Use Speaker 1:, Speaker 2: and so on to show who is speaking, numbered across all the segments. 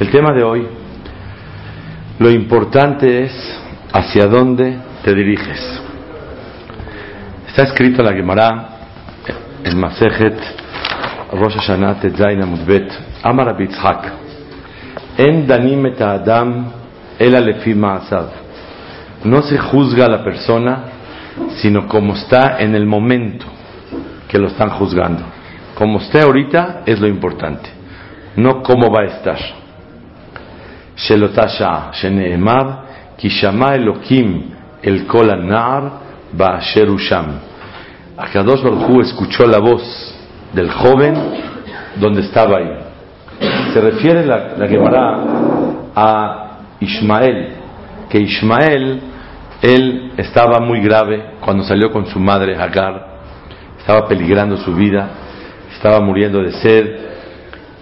Speaker 1: El tema de hoy, lo importante es hacia dónde te diriges. Está escrito en la Gemara, en Masejet Rosh Hashanah Tetzain Amudbet, Amar Abitzhak, En danim et adam el alefi ma'asav. No se juzga a la persona, sino como está en el momento que lo están juzgando. Como esté ahorita es lo importante, no cómo va a estar. Shelotasha sheneemar kishama elokim el kol anar ba'asher usham. Akadosh Baruj escuchó la voz del joven donde estaba ahí. Se refiere la, la Gemara a Ismael, que Ismael, él estaba muy grave cuando salió con su madre Agar, estaba peligrando su vida, estaba muriendo de sed,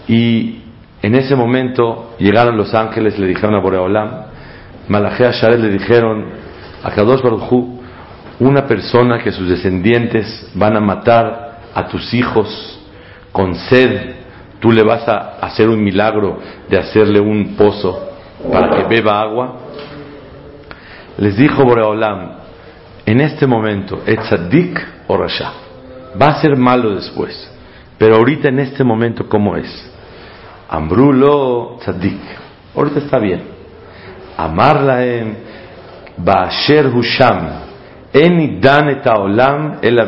Speaker 1: y en ese momento llegaron los ángeles, le dijeron a Boreolam, Malachea Sharet le dijeron a Kadosh una persona que sus descendientes van a matar a tus hijos con sed, tú le vas a hacer un milagro de hacerle un pozo para que beba agua. Les dijo Boreolam, en este momento, etzadik o rasha, va a ser malo después, pero ahorita en este momento, ¿cómo es? Ambrulo tzadik, ahorita está bien. Amarlaem, Baasher Husham, Enidan et haolam el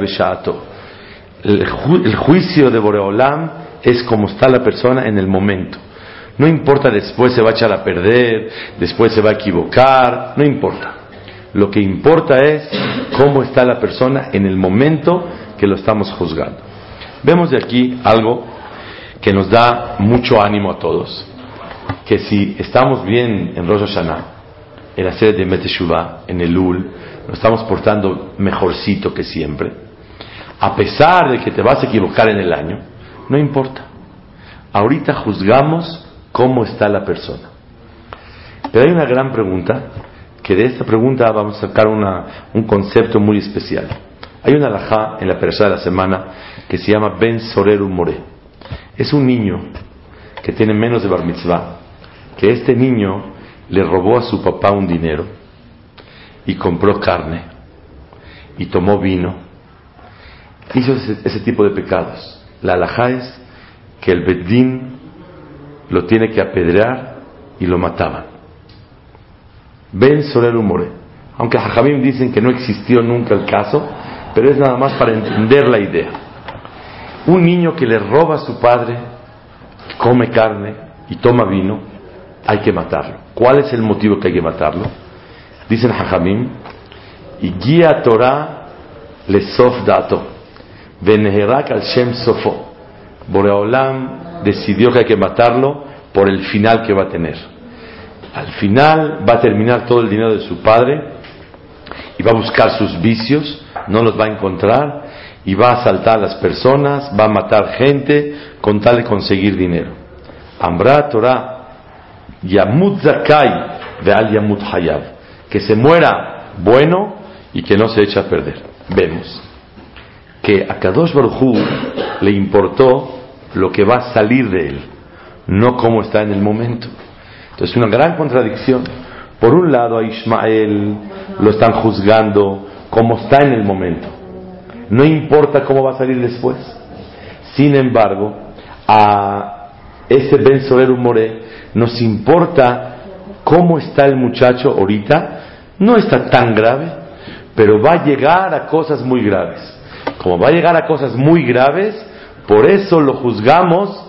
Speaker 1: el juicio de Boreolam es como está la persona en el momento. No importa después se va a echar a perder, después se va a equivocar, no importa. Lo que importa es cómo está la persona en el momento que lo estamos juzgando. Vemos de aquí algo que nos da mucho ánimo a todos, que si estamos bien en Rosh Hashanah, en la serie de Meteshuvah, en el Ul, nos estamos portando mejorcito que siempre, a pesar de que te vas a equivocar en el año, no importa. Ahorita juzgamos cómo está la persona. Pero hay una gran pregunta, que de esta pregunta vamos a sacar un concepto muy especial. Hay una alajá en la persona de la semana que se llama Ben Soreru More. Es un niño que tiene menos de bar mitzvah, que este niño le robó a su papá un dinero y compró carne y tomó vino. Hizo ese, tipo de pecados. La alajá es que el bedín lo tiene que apedrear y lo mataban. Ben Soreru More. Aunque Jajamim dicen que no existió nunca el caso, pero es nada más para entender la idea. Un niño que le roba a su padre, come carne y toma vino, hay que matarlo. ¿Cuál es el motivo que hay que matarlo? Dicen Hajamim, y guía Torah le sof dato, veneherak al shem sofo. Boreolam decidió que hay que matarlo por el final que va a tener. Al final va a terminar todo el dinero de su padre y va a buscar sus vicios, no los va a encontrar y va a asaltar a las personas, va a matar gente con tal de conseguir dinero. Ambra Torah, Yamut Zakai, Veal Yamut Hayab, que se muera bueno y que no se eche a perder. Vemos que a Kadosh Baruj le importó lo que va a salir de él, no cómo está en el momento. Entonces, una gran contradicción. Por un lado, a Ismael lo están juzgando como está en el momento. No importa cómo va a salir después. Sin embargo, a ese Ben Soler More nos importa cómo está el muchacho ahorita. No está tan grave, pero va a llegar a cosas muy graves. Como va a llegar a cosas muy graves, por eso lo juzgamos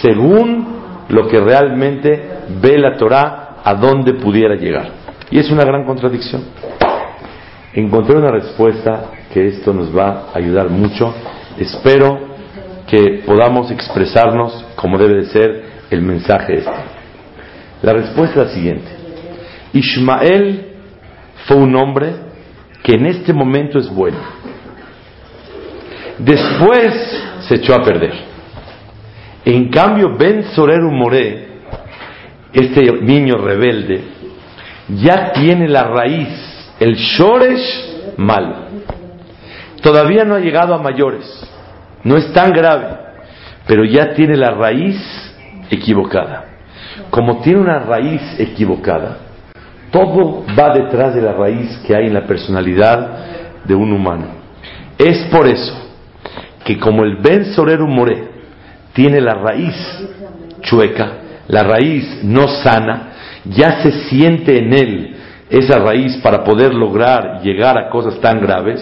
Speaker 1: según lo que realmente ve la Torah a dónde pudiera llegar. Y es una gran contradicción. Encontré una respuesta que esto nos va a ayudar mucho. Espero que podamos expresarnos como debe de ser el mensaje este. La respuesta es la siguiente. Ismael fue un hombre que en este momento es bueno. Después se echó a perder. En cambio, Ben Sorer Moré, este niño rebelde, ya tiene la raíz, el Shoresh mal. Todavía no ha llegado a mayores, no es tan grave, pero ya tiene la raíz equivocada. Como tiene una raíz equivocada, todo va detrás de la raíz que hay en la personalidad de un humano. Es por eso que como el Ben Sorero More tiene la raíz chueca, la raíz no sana, ya se siente en él esa raíz para poder lograr llegar a cosas tan graves.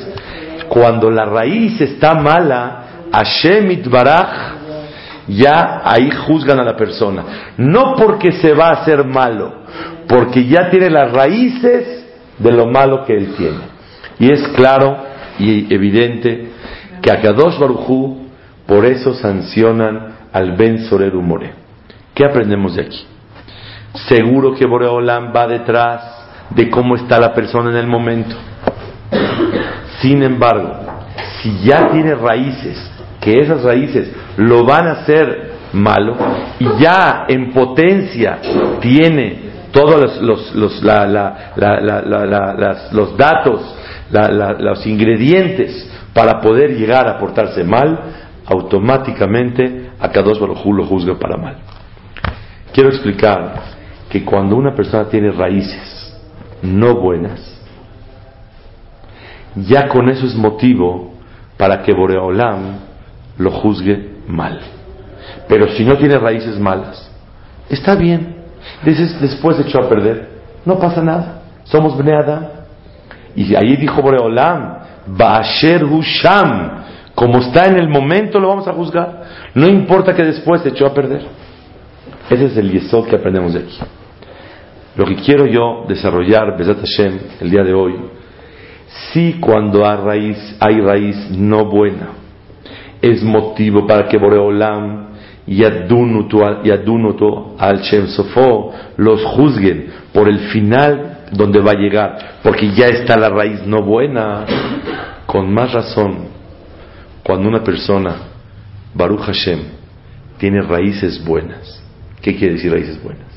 Speaker 1: Cuando la raíz está mala, Hashem Baraj, ya ahí juzgan a la persona. No porque se va a hacer malo, porque ya tiene las raíces de lo malo que él tiene. Y es claro y evidente que a Kadosh Barujú por eso sancionan al Ben Sorer More. ¿Qué aprendemos de aquí? Seguro que Boreolam va detrás de cómo está la persona en el momento. Sin embargo, si ya tiene raíces, que esas raíces lo van a hacer malo, y ya en potencia tiene todos los, los, los datos, los ingredientes para poder llegar a portarse mal, automáticamente a Kadosh Baruj lo juzga para mal. Quiero explicar que cuando una persona tiene raíces no buenas, ya con eso es motivo para que Boreolam lo juzgue mal. Pero si no tiene raíces malas, está bien. Dices, después echó a perder, no pasa nada. Somos Bneada. Y ahí dijo Boreolam, Baasher Husham, como está en el momento lo vamos a juzgar. No importa que después se echó a perder. Ese es el yesod que aprendemos de aquí. Lo que quiero yo desarrollar, Besat Hashem, el día de hoy, si cuando hay raíz, hay raíz no buena, es motivo para que Boreolam y Adunuto al Shem Sofo los juzguen por el final donde va a llegar, porque ya está la raíz no buena. Con más razón, cuando una persona, Baruch Hashem, tiene raíces buenas. ¿Qué quiere decir raíces buenas?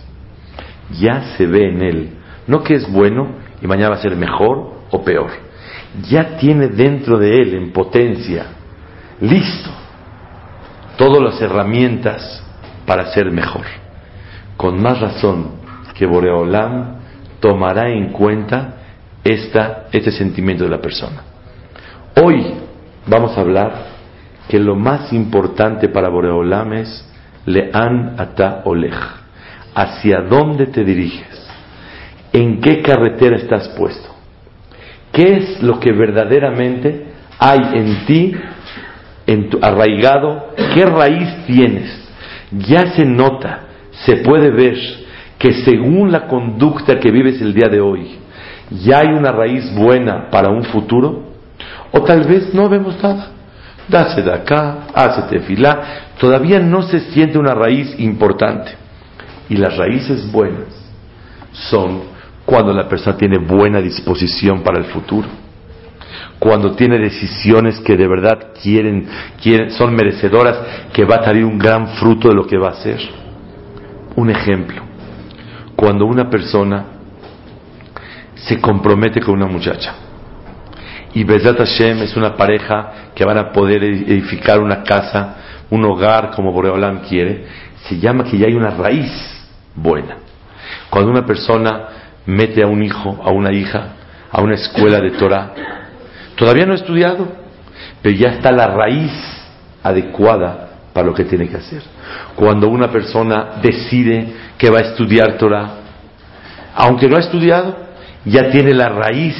Speaker 1: Ya se ve en él, no que es bueno y mañana va a ser mejor o peor. Ya tiene dentro de él, en potencia, listo, todas las herramientas para ser mejor. Con más razón que Boreolam tomará en cuenta esta, este sentimiento de la persona. Hoy vamos a hablar que lo más importante para Boreolam es Lean ata olej. ¿Hacia dónde te diriges? ¿En qué carretera estás puesto? ¿Qué es lo que verdaderamente hay en ti, en tu arraigado? ¿Qué raíz tienes? Ya se nota, se puede ver que según la conducta que vives el día de hoy, ya hay una raíz buena para un futuro, o tal vez no vemos nada. Dase de acá, hace tefilá, todavía no se siente una raíz importante. Y las raíces buenas son cuando la persona tiene buena disposición para el futuro, cuando tiene decisiones que de verdad quieren, quieren son merecedoras, que va a salir un gran fruto de lo que va a hacer. Un ejemplo, cuando una persona se compromete con una muchacha y Bezat Hashem es una pareja que van a poder edificar una casa, un hogar como Boreolam quiere, se llama que ya hay una raíz buena. Cuando una persona mete a un hijo, a una hija, a una escuela de Torah, todavía no ha estudiado, pero ya está la raíz adecuada para lo que tiene que hacer. Cuando una persona decide que va a estudiar Torah, aunque no ha estudiado, ya tiene la raíz,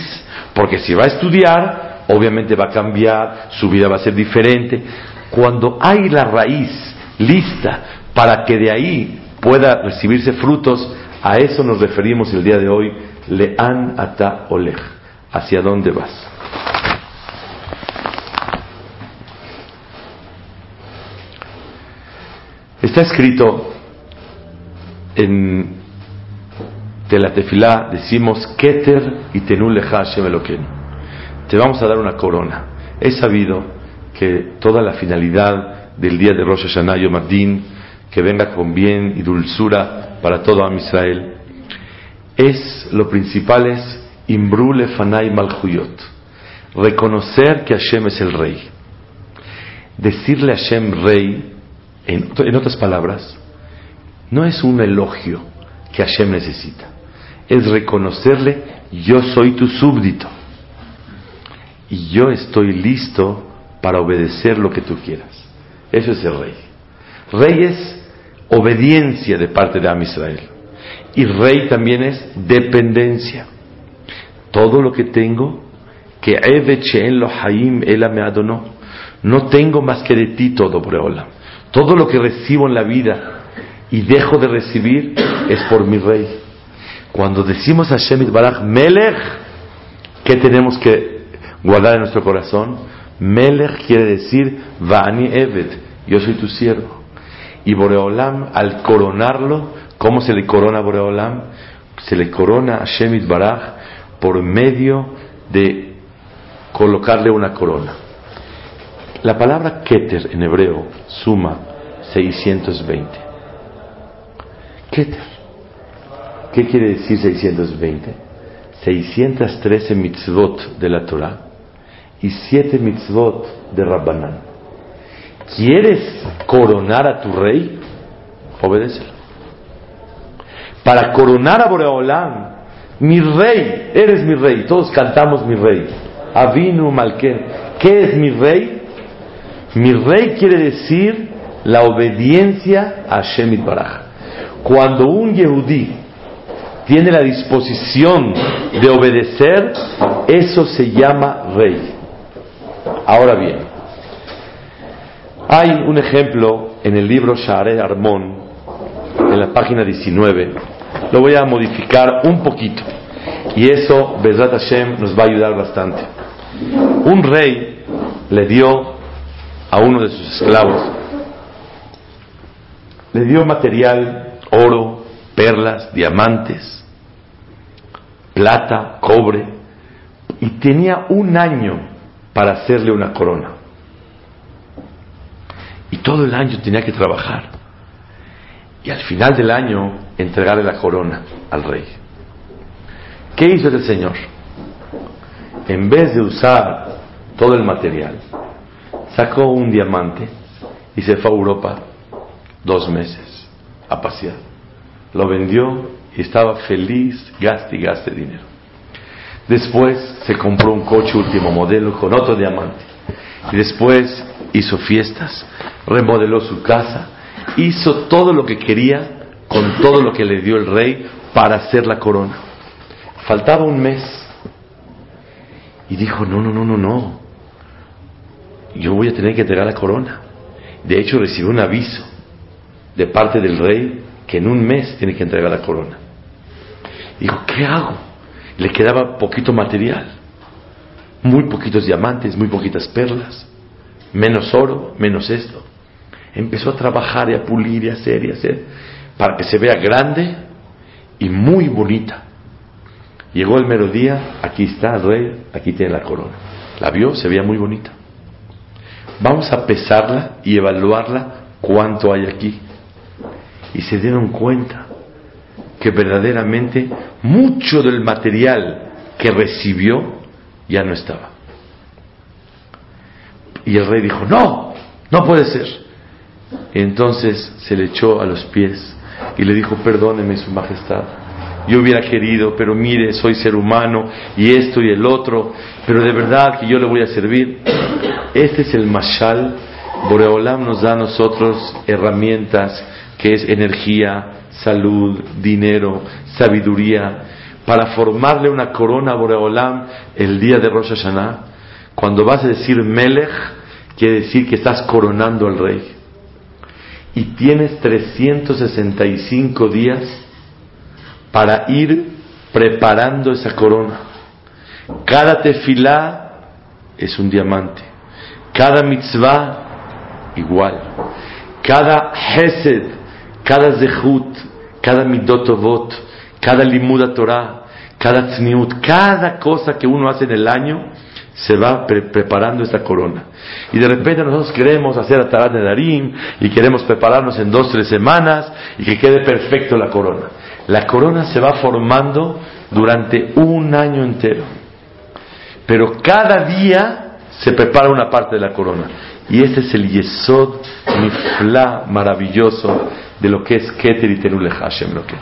Speaker 1: porque si va a estudiar, obviamente va a cambiar, su vida va a ser diferente. Cuando hay la raíz lista para que de ahí pueda recibirse frutos, a eso nos referimos el día de hoy, lean ata olej. ¿Hacia dónde vas? Está escrito en de la tefilá decimos Keter y Tenuleja Hashem Te vamos a dar una corona. He sabido que toda la finalidad del día de Rosh Hashanah Yom que venga con bien y dulzura para todo Am Israel, es lo principal es Imbrule Fanay Malchuyot, reconocer que Hashem es el rey. Decirle a Hashem rey, en otras palabras, no es un elogio que Hashem necesita es reconocerle, yo soy tu súbdito y yo estoy listo para obedecer lo que tú quieras. Eso es el rey. Rey es obediencia de parte de Am Israel. Y rey también es dependencia. Todo lo que tengo, que en lo Haim me adonó. No tengo más que de ti todo, Boreola. Todo lo que recibo en la vida y dejo de recibir es por mi rey. Cuando decimos a Shemit Baraj Melech, ¿qué tenemos que guardar en nuestro corazón? Melech quiere decir Vani Eved, yo soy tu siervo. Y Boreolam, al coronarlo, ¿cómo se le corona Boreolam? Se le corona a Shemit Baraj por medio de colocarle una corona. La palabra Keter en hebreo suma 620. Keter. ¿Qué quiere decir 620? 613 mitzvot de la Torah y 7 mitzvot de Rabbanán. ¿Quieres coronar a tu rey? Obedécelo. Para coronar a Boreolam, mi rey, eres mi rey, todos cantamos mi rey. Avinu Malken. ¿Qué es mi rey? Mi rey quiere decir la obediencia a Shemit Baraj. Cuando un Yehudí tiene la disposición de obedecer, eso se llama rey. Ahora bien, hay un ejemplo en el libro Sha'arei Armón, en la página 19, lo voy a modificar un poquito, y eso, Bezrat Hashem, nos va a ayudar bastante. Un rey le dio a uno de sus esclavos, le dio material, oro, perlas, diamantes, plata, cobre, y tenía un año para hacerle una corona. Y todo el año tenía que trabajar. Y al final del año entregarle la corona al rey. ¿Qué hizo el Señor? En vez de usar todo el material, sacó un diamante y se fue a Europa dos meses a pasear. Lo vendió y estaba feliz, gaste y gaste dinero. Después se compró un coche último modelo con otro diamante. Y después hizo fiestas, remodeló su casa, hizo todo lo que quería con todo lo que le dio el rey para hacer la corona. Faltaba un mes. Y dijo, no, no, no, no, no. Yo voy a tener que entregar la corona. De hecho, recibió un aviso de parte del rey que en un mes tiene que entregar la corona. Dijo, ¿qué hago? Le quedaba poquito material, muy poquitos diamantes, muy poquitas perlas, menos oro, menos esto. Empezó a trabajar y a pulir y a hacer y a hacer para que se vea grande y muy bonita. Llegó el melodía, aquí está el rey, aquí tiene la corona. La vio, se veía muy bonita. Vamos a pesarla y evaluarla cuánto hay aquí. Y se dieron cuenta que verdaderamente mucho del material que recibió ya no estaba. Y el rey dijo, no, no puede ser. entonces se le echó a los pies y le dijo, perdóneme su majestad, yo hubiera querido, pero mire, soy ser humano y esto y el otro, pero de verdad que yo le voy a servir. Este es el mashal. Boreolam nos da a nosotros herramientas que es energía, salud, dinero, sabiduría, para formarle una corona a Boreolam el día de Rosh Hashanah. Cuando vas a decir Melech, quiere decir que estás coronando al rey. Y tienes 365 días para ir preparando esa corona. Cada tefilá es un diamante. Cada mitzvah igual. cada hesed, cada zehut, cada midotovot, cada limuda Torah, cada tzniut, cada cosa que uno hace en el año, se va preparando esta corona. Y de repente nosotros queremos hacer Atarat Darim y queremos prepararnos en dos, tres semanas y que quede perfecto la corona. La corona se va formando durante un año entero. Pero cada día se prepara una parte de la corona. Y ese es el Yesod Mifla maravilloso de lo que es Keter y Tenule Hashem. Lo que.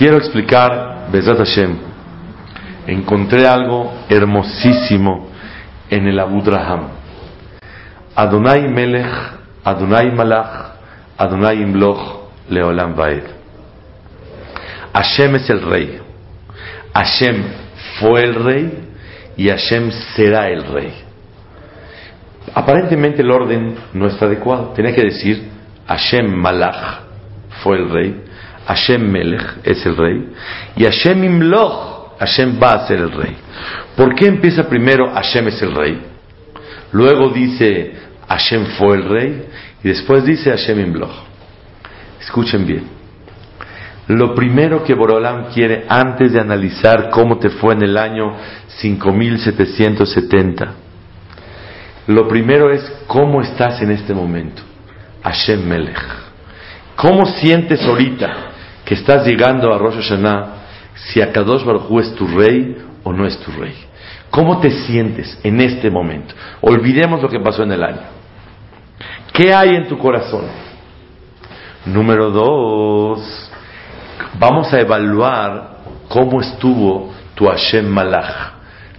Speaker 1: Quiero explicar, Bezat Hashem, encontré algo hermosísimo en el Abudraham. Adonai Melech, Adonai Malach, Adonai Imloch, Leolam Vaed. Hashem es el rey. Hashem fue el rey y Hashem será el rey. Aparentemente el orden no está adecuado. Tenía que decir Hashem Malach fue el rey, Hashem Melech es el rey y Hashem Imloch, Hashem va a ser el rey. ¿Por qué empieza primero Hashem es el rey? Luego dice Hashem fue el rey y después dice Hashem Imloch. Escuchen bien. Lo primero que Borolam quiere antes de analizar cómo te fue en el año 5770, lo primero es cómo estás en este momento. Hashem Melech. ¿Cómo sientes ahorita que estás llegando a Rosh Hashanah si Akadosh Baruj es tu rey o no es tu rey? ¿Cómo te sientes en este momento? Olvidemos lo que pasó en el año. ¿Qué hay en tu corazón? Número dos Vamos a evaluar cómo estuvo tu Hashem Malach,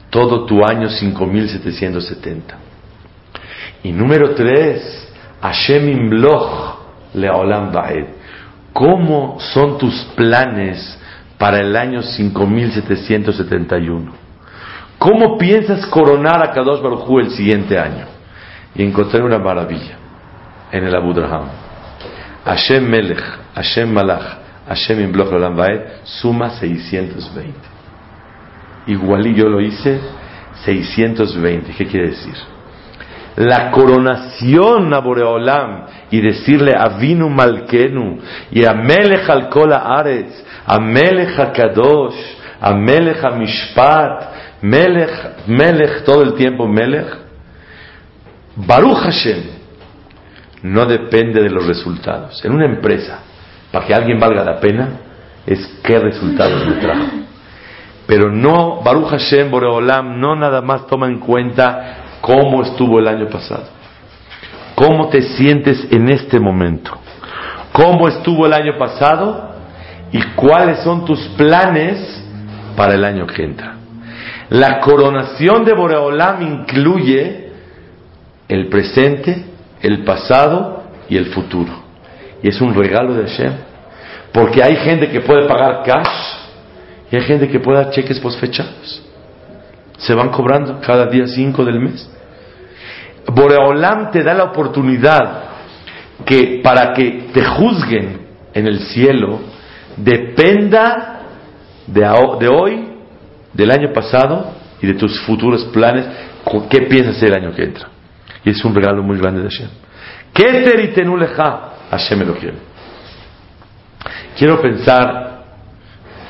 Speaker 1: todo tu año 5770. Y número tres, Hashem Imloch Leolam Baed. ¿Cómo son tus planes para el año 5771? ¿Cómo piensas coronar a Kadosh Baruj el siguiente año? Y encontré una maravilla en el Abudraham. Hashem Melech, Hashem Malach, Hashem in Bloch suma 620. Igual yo lo hice 620. ¿Qué quiere decir? La coronación a Boreolam y decirle Avinu Malkenu y a Melech al Kol Aretz, a Melech Kadosh, a Melech Mishpat, Melech, Melech todo el tiempo Melech. Baruch Hashem no depende de los resultados. En una empresa, para que alguien valga la pena, es qué resultados le trajo. Pero no, Baruch Hashem, Boreolam, no nada más toma en cuenta cómo estuvo el año pasado. ¿Cómo te sientes en este momento? ¿Cómo estuvo el año pasado? ¿Y cuáles son tus planes para el año que entra? La coronación de Boreolam incluye el presente, el pasado y el futuro. Y es un regalo de Hashem. Porque hay gente que puede pagar cash y hay gente que puede dar cheques posfechados. Se van cobrando cada día cinco del mes. Boreolam te da la oportunidad que para que te juzguen en el cielo dependa de, de hoy, del año pasado y de tus futuros planes, qué piensas el año que entra. Y es un regalo muy grande de Hashem. Hashem. Quiero pensar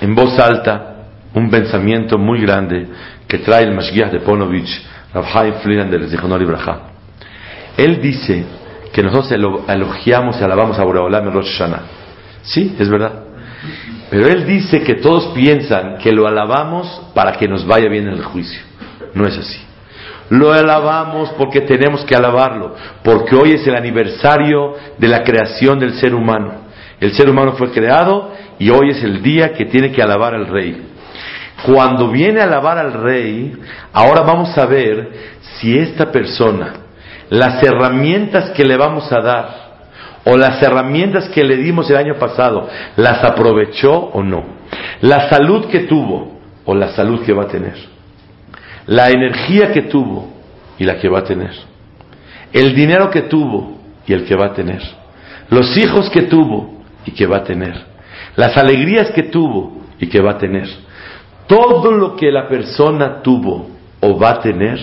Speaker 1: en voz alta un pensamiento muy grande que trae el Mashgiach de Ponovich, Rav Haim Flinan del Zichonor Ibrahá. Él dice que nosotros elogiamos y alabamos a Boreolam en Rosh Hashanah. Sí, es verdad. Pero él dice que todos piensan que lo alabamos para que nos vaya bien en el juicio. No es así. Lo alabamos porque tenemos que alabarlo, porque hoy es el aniversario de la creación del ser humano. El ser humano fue creado y hoy es el día que tiene que alabar al rey. Cuando viene a alabar al rey, ahora vamos a ver si esta persona, las herramientas que le vamos a dar, o las herramientas que le dimos el año pasado, las aprovechó o no. La salud que tuvo o la salud que va a tener. La energía que tuvo y la que va a tener, el dinero que tuvo y el que va a tener, los hijos que tuvo y que va a tener, las alegrías que tuvo y que va a tener, todo lo que la persona tuvo o va a tener,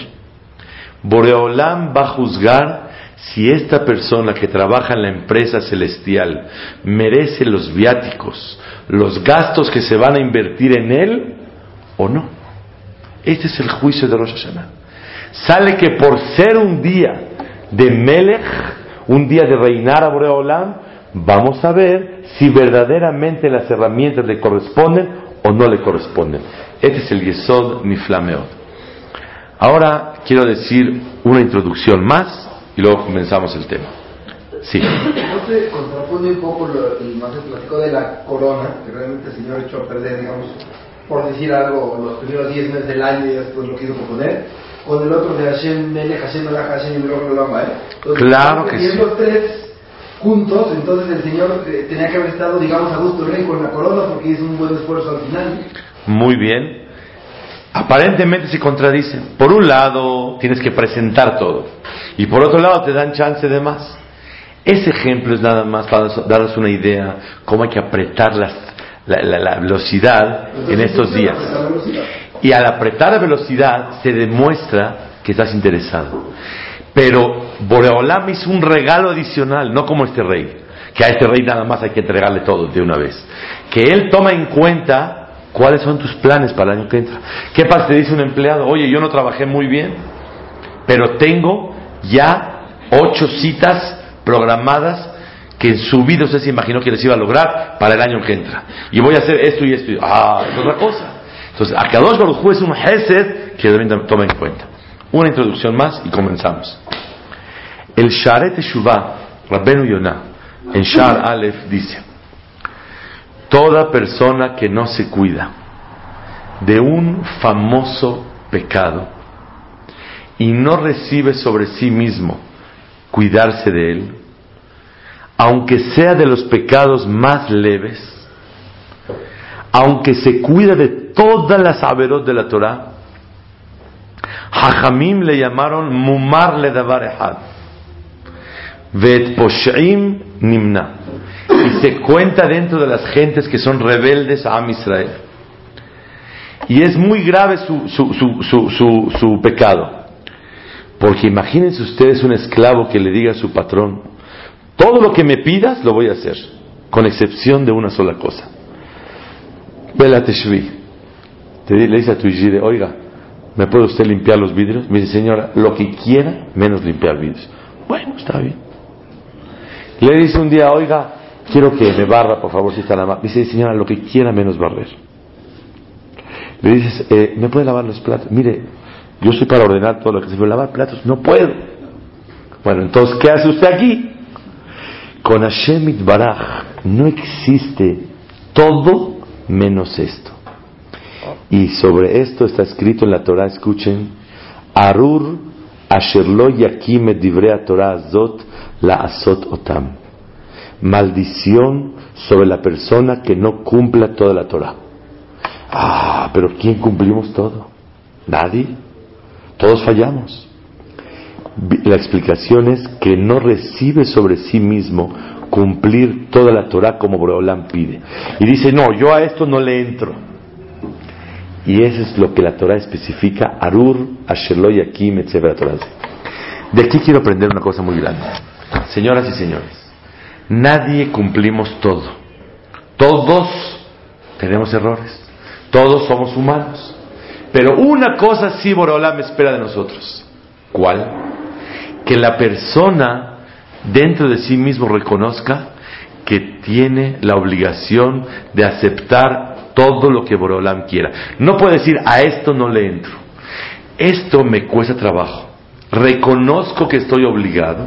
Speaker 1: Boreolam va a juzgar si esta persona que trabaja en la empresa celestial merece los viáticos, los gastos que se van a invertir en él o no. Este es el juicio de Rosh Hashanah. Sale que por ser un día de Melech, un día de reinar a Boreolam, vamos a ver si verdaderamente las herramientas le corresponden o no le corresponden. Este es el Yesod Niflameot. Ahora quiero decir una introducción más y luego comenzamos el tema. Sí.
Speaker 2: No se contrapone un poco lo que más se platicó de la corona, que realmente el Señor echó a perder, digamos, por decir algo, los primeros 10 meses del año y después lo quiso componer, con el otro de Hashem Melech, Hashem Malach, Hashem Lama, ¿eh?
Speaker 1: Entonces, claro que sí.
Speaker 2: tres juntos, entonces el Señor eh, tenía que haber estado, digamos, a gusto rey con la corona porque hizo un buen esfuerzo al final.
Speaker 1: Muy bien. Aparentemente se contradicen. Por un lado, tienes que presentar todo. Y por otro lado, te dan chance de más. Ese ejemplo es nada más para darnos una idea cómo hay que apretar la, la, velocidad en estos días. Y al apretar la velocidad se demuestra que estás interesado. Pero Boreolam hizo un regalo adicional, no como este rey, que a este rey nada más hay que entregarle todo de una vez. Que él toma en cuenta ¿Cuáles son tus planes para el año que entra? ¿Qué pasa? Te dice un empleado, oye, yo no trabajé muy bien, pero tengo ya ocho citas programadas que en su vida usted se imaginó que les iba a lograr para el año que entra. Y voy a hacer esto y esto. Y... Ah, es otra cosa. Entonces, Akadosh Baruj es un Hesed que deben tomar en cuenta. Una introducción más y comenzamos. El Sharet Shuvah, Rabbenu Yonah, en Shar Aleph dice, Toda persona que no se cuida de un famoso pecado y no recibe sobre sí mismo cuidarse de él, aunque sea de los pecados más leves, aunque se cuida de todas las averot de la Torah, Hajamim le llamaron Mumar le davar Vet Poshaim nimna y se cuenta dentro de las gentes que son rebeldes a Am Israel. Y es muy grave su, su, su, pecado. Porque imagínense ustedes un esclavo que le diga a su patrón, todo lo que me pidas lo voy a hacer, con excepción de una sola cosa. Vela Te le dice a tu hijire, oiga, ¿me puede usted limpiar los vidrios? Me dice, señora, lo que quiera, menos limpiar vidrios. Bueno, está bien. Le dice un día, oiga, quiero que me barra, por favor, si está la mano. Dice, señora, lo que quiera menos barrer. Le dices, eh, ¿me puede lavar los platos? Mire, yo soy para ordenar todo lo que se puede lavar platos. No puedo. Bueno, entonces, ¿qué hace usted aquí? Con Hashem Baraj no existe todo menos esto. Y sobre esto está escrito en la Torah, escuchen, Arur Asherlo Yakim Divrea Torah Zot La Asot Otam maldición sobre la persona que no cumpla toda la Torah. Ah, pero ¿quién cumplimos todo? Nadie. Todos fallamos. La explicación es que no recibe sobre sí mismo cumplir toda la Torah como Boreolam pide. Y dice, no, yo a esto no le entro. Y eso es lo que la Torah especifica, Arur, Asherloy, Akim, etc. De aquí quiero aprender una cosa muy grande. Señoras y señores, Nadie cumplimos todo. Todos tenemos errores. Todos somos humanos. Pero una cosa sí me espera de nosotros. ¿Cuál? Que la persona dentro de sí mismo reconozca que tiene la obligación de aceptar todo lo que Borolam quiera. No puede decir, a esto no le entro. Esto me cuesta trabajo. Reconozco que estoy obligado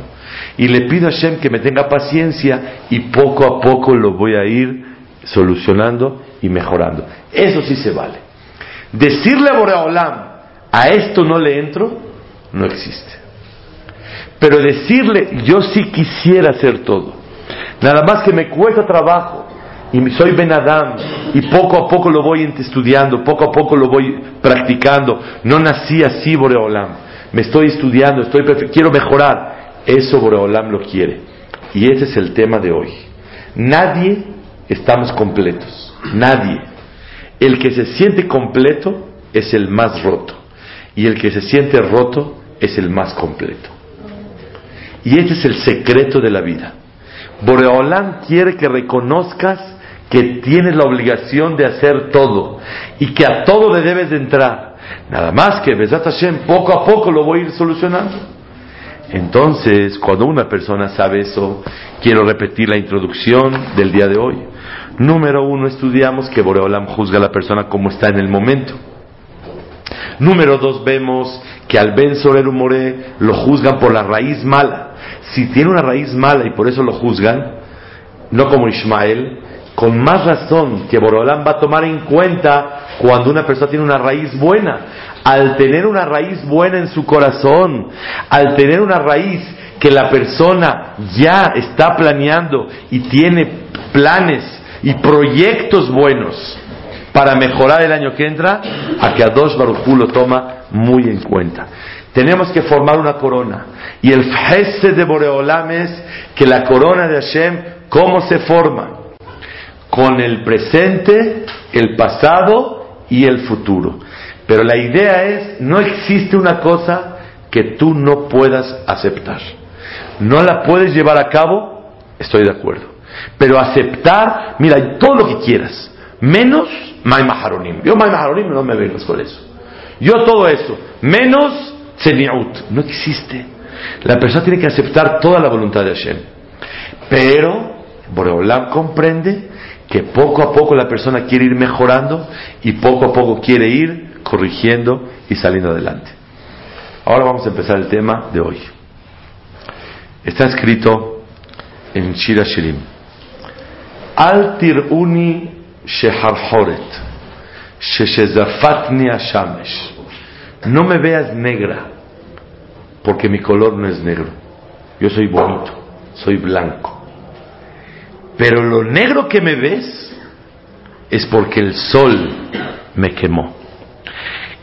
Speaker 1: y le pido a Hashem que me tenga paciencia y poco a poco lo voy a ir solucionando y mejorando. Eso sí se vale. Decirle a Boreolam, a esto no le entro, no existe. Pero decirle, yo sí quisiera hacer todo. Nada más que me cuesta trabajo y soy Ben Adam y poco a poco lo voy estudiando, poco a poco lo voy practicando. No nací así, Boreolam. Me estoy estudiando, estoy quiero mejorar. Eso Boreolam lo quiere. Y ese es el tema de hoy. Nadie estamos completos. Nadie. El que se siente completo es el más roto. Y el que se siente roto es el más completo. Y ese es el secreto de la vida. Boreolam quiere que reconozcas que tienes la obligación de hacer todo y que a todo le debes de entrar. Nada más que Besat Hashem poco a poco lo voy a ir solucionando. Entonces, cuando una persona sabe eso, quiero repetir la introducción del día de hoy. Número uno, estudiamos que Boreolam juzga a la persona como está en el momento. Número dos, vemos que al Ben Soler More lo juzgan por la raíz mala. Si tiene una raíz mala y por eso lo juzgan, no como Ismael, con más razón que Boreolam va a tomar en cuenta cuando una persona tiene una raíz buena. Al tener una raíz buena en su corazón, al tener una raíz que la persona ya está planeando y tiene planes y proyectos buenos para mejorar el año que entra, a que Adosh Baruchú lo toma muy en cuenta. Tenemos que formar una corona. Y el feste de Boreolam es que la corona de Hashem, ¿cómo se forma? Con el presente, el pasado y el futuro. Pero la idea es, no existe una cosa que tú no puedas aceptar. No la puedes llevar a cabo, estoy de acuerdo. Pero aceptar, mira, todo lo que quieras, menos May Maharonim. Yo May Maharonim no me vengas con eso. Yo todo eso, menos Tzeniut. No existe. La persona tiene que aceptar toda la voluntad de Hashem. Pero Boreolam comprende que poco a poco la persona quiere ir mejorando y poco a poco quiere ir corrigiendo y saliendo adelante. Ahora vamos a empezar el tema de hoy. Está escrito en Shira Shirim. Al tiruni sheharhoret, sheshezafatni ashamesh. No me veas negra, porque mi color no es negro. Yo soy bonito, soy blanco. Pero lo negro que me ves es porque el sol me quemó.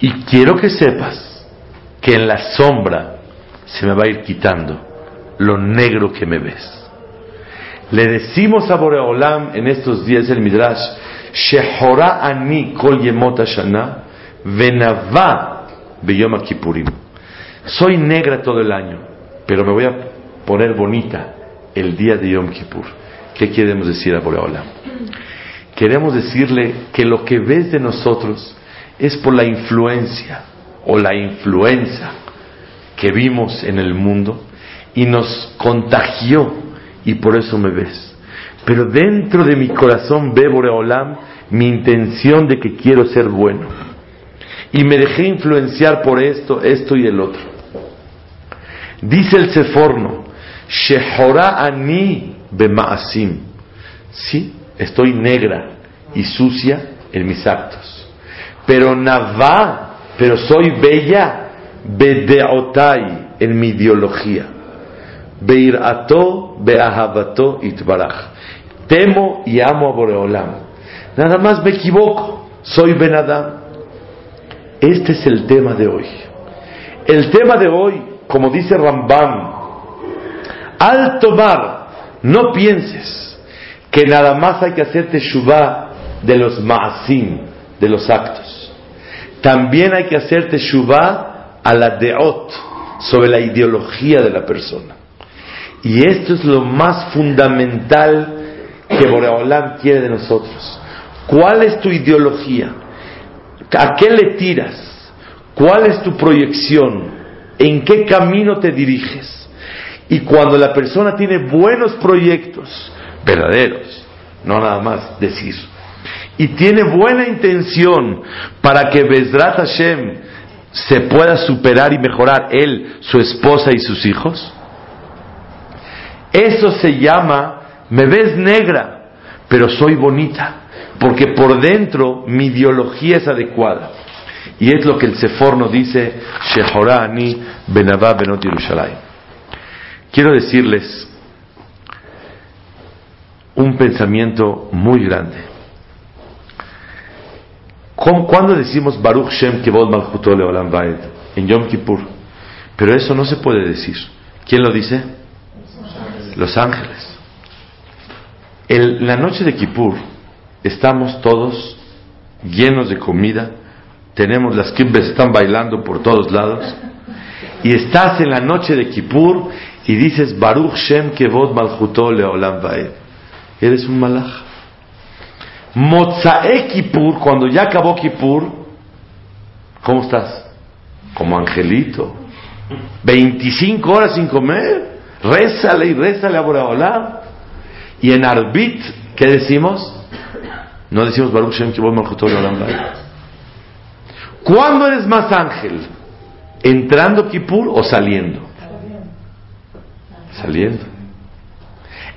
Speaker 1: Y quiero que sepas que en la sombra se me va a ir quitando lo negro que me ves. Le decimos a Boreolam en estos días el Midrash, Shehora ani kol yemot shana venava beyom kippurim. Soy negra todo el año, pero me voy a poner bonita el día de Yom Kippur. ¿Qué queremos decir a Boreolam? Queremos decirle que lo que ves de nosotros es por la influencia o la influenza que vimos en el mundo y nos contagió y por eso me ves. Pero dentro de mi corazón ve Boreolam mi intención de que quiero ser bueno. Y me dejé influenciar por esto, esto y el otro. Dice el Seforno, Shehora ani bemaasim. Sí, estoy negra y sucia en mis actos. Pero navá, pero soy bella, bedeotai, en mi ideología. Beirato, beahavato itbaraj. Temo y amo a Boreolam. Nada más me equivoco, soy Benadam. Este es el tema de hoy. El tema de hoy, como dice Rambam, al tomar, no pienses que nada más hay que hacer teshuvah de los ma'asim, de los actos. También hay que hacer teshuvah a la deot, sobre la ideología de la persona. Y esto es lo más fundamental que Boreolam quiere de nosotros. ¿Cuál es tu ideología? ¿A qué le tiras? ¿Cuál es tu proyección? ¿En qué camino te diriges? Y cuando la persona tiene buenos proyectos, verdaderos, no nada más decir, y tiene buena intención para que Bezrat Hashem se pueda superar y mejorar él, su esposa y sus hijos, eso se llama, me ves negra, pero soy bonita, porque por dentro mi ideología es adecuada. Y es lo que el Seforno dice, Shehorani Benavá Benot Yerushalayim. Quiero decirles un pensamiento muy grande. ¿Cuándo decimos Baruch Shem Kevod Malchuto Leolam Vaed? En Yom Kippur. Pero eso no se puede decir. ¿Quién lo dice? Los ángeles. En la noche de Kippur estamos todos llenos de comida, tenemos las kibbes están bailando por todos lados, y estás en la noche de Kippur y dices Baruch Shem Kevod Malchuto Leolam Vaed, eres un malach. Mozae Kippur, cuando ya acabó Kippur, ¿cómo estás? Como angelito. 25 horas sin comer. Rézale y rézale a Boreolam. Y en Arbit, ¿qué decimos? No decimos Baruch Shem Kevod Malchuto Leolam. ¿Cuándo eres más ángel? ¿Entrando Kippur o saliendo? Saliendo.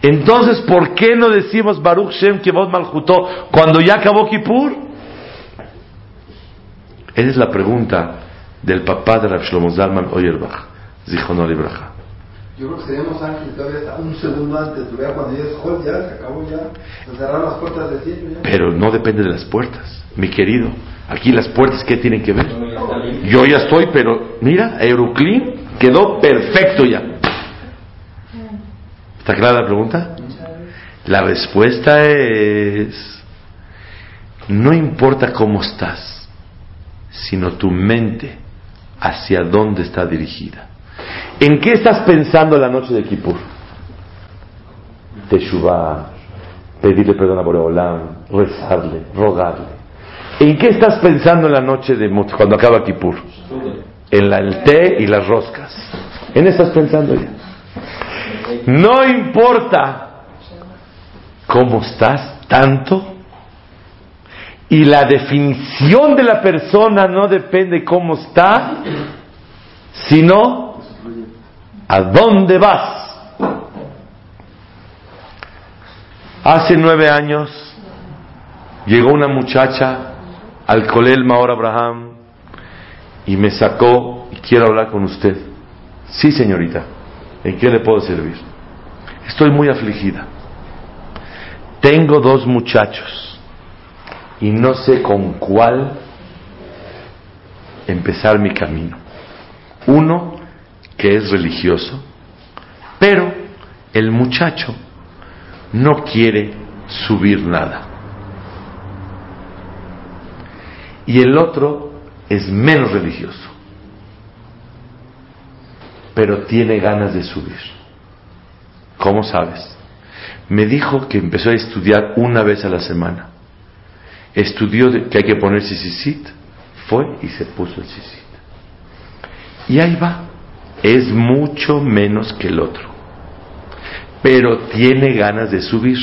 Speaker 1: Entonces, ¿por qué no decimos Baruch Shem Kevod Malchuto cuando ya acabó Kippur? Esa es la pregunta del papá de Rav Shlomo Zalman Oyerbach, Zichrono Libraja.
Speaker 2: Yo creo que seríamos ángeles todavía hasta un segundo antes. Veas cuando ya es ya se acabó ya. Se cerraron las puertas de siempre. Ya.
Speaker 1: Pero no depende de las puertas, mi querido. Aquí las puertas, ¿qué tienen que ver? Yo ya estoy, pero mira, Euroclean quedó perfecto ya. ¿Está clara la pregunta? La respuesta es, no importa cómo estás, sino tu mente hacia dónde está dirigida. ¿En qué estás pensando la noche de Kippur? Teshuvah, pedirle perdón a Boreolam, rezarle, rogarle. ¿En qué estás pensando en la noche de Mut- cuando acaba Kippur? En la- el té y las roscas. ¿En eso estás pensando ya? No importa cómo estás tanto y la definición de la persona no depende cómo está, sino a dónde vas. Hace nueve años llegó una muchacha al Colel Maor Abraham y me sacó y quiero hablar con usted. Sí, señorita, ¿en qué le puedo servir? Estoy muy afligida. Tengo dos muchachos y no sé con cuál empezar mi camino. Uno que es religioso, pero el muchacho no quiere subir nada. Y el otro es menos religioso, pero tiene ganas de subir. ¿Cómo sabes? Me dijo que empezó a estudiar una vez a la semana. Estudió que hay que poner sisisit, fue y se puso el. Y ahí va. Es mucho menos que el otro. Pero tiene ganas de subir.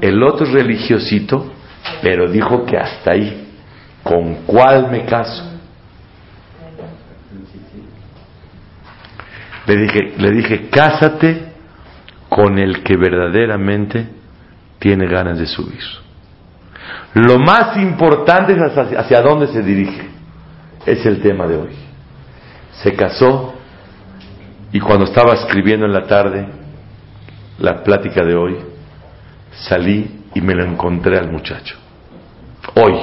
Speaker 1: El otro religiosito, pero dijo que hasta ahí. ¿Con cuál me caso? Le dije, le dije, cásate con el que verdaderamente tiene ganas de subir. Lo más importante es hacia, hacia dónde se dirige. Es el tema de hoy. Se casó y cuando estaba escribiendo en la tarde la plática de hoy, salí y me lo encontré al muchacho. Hoy.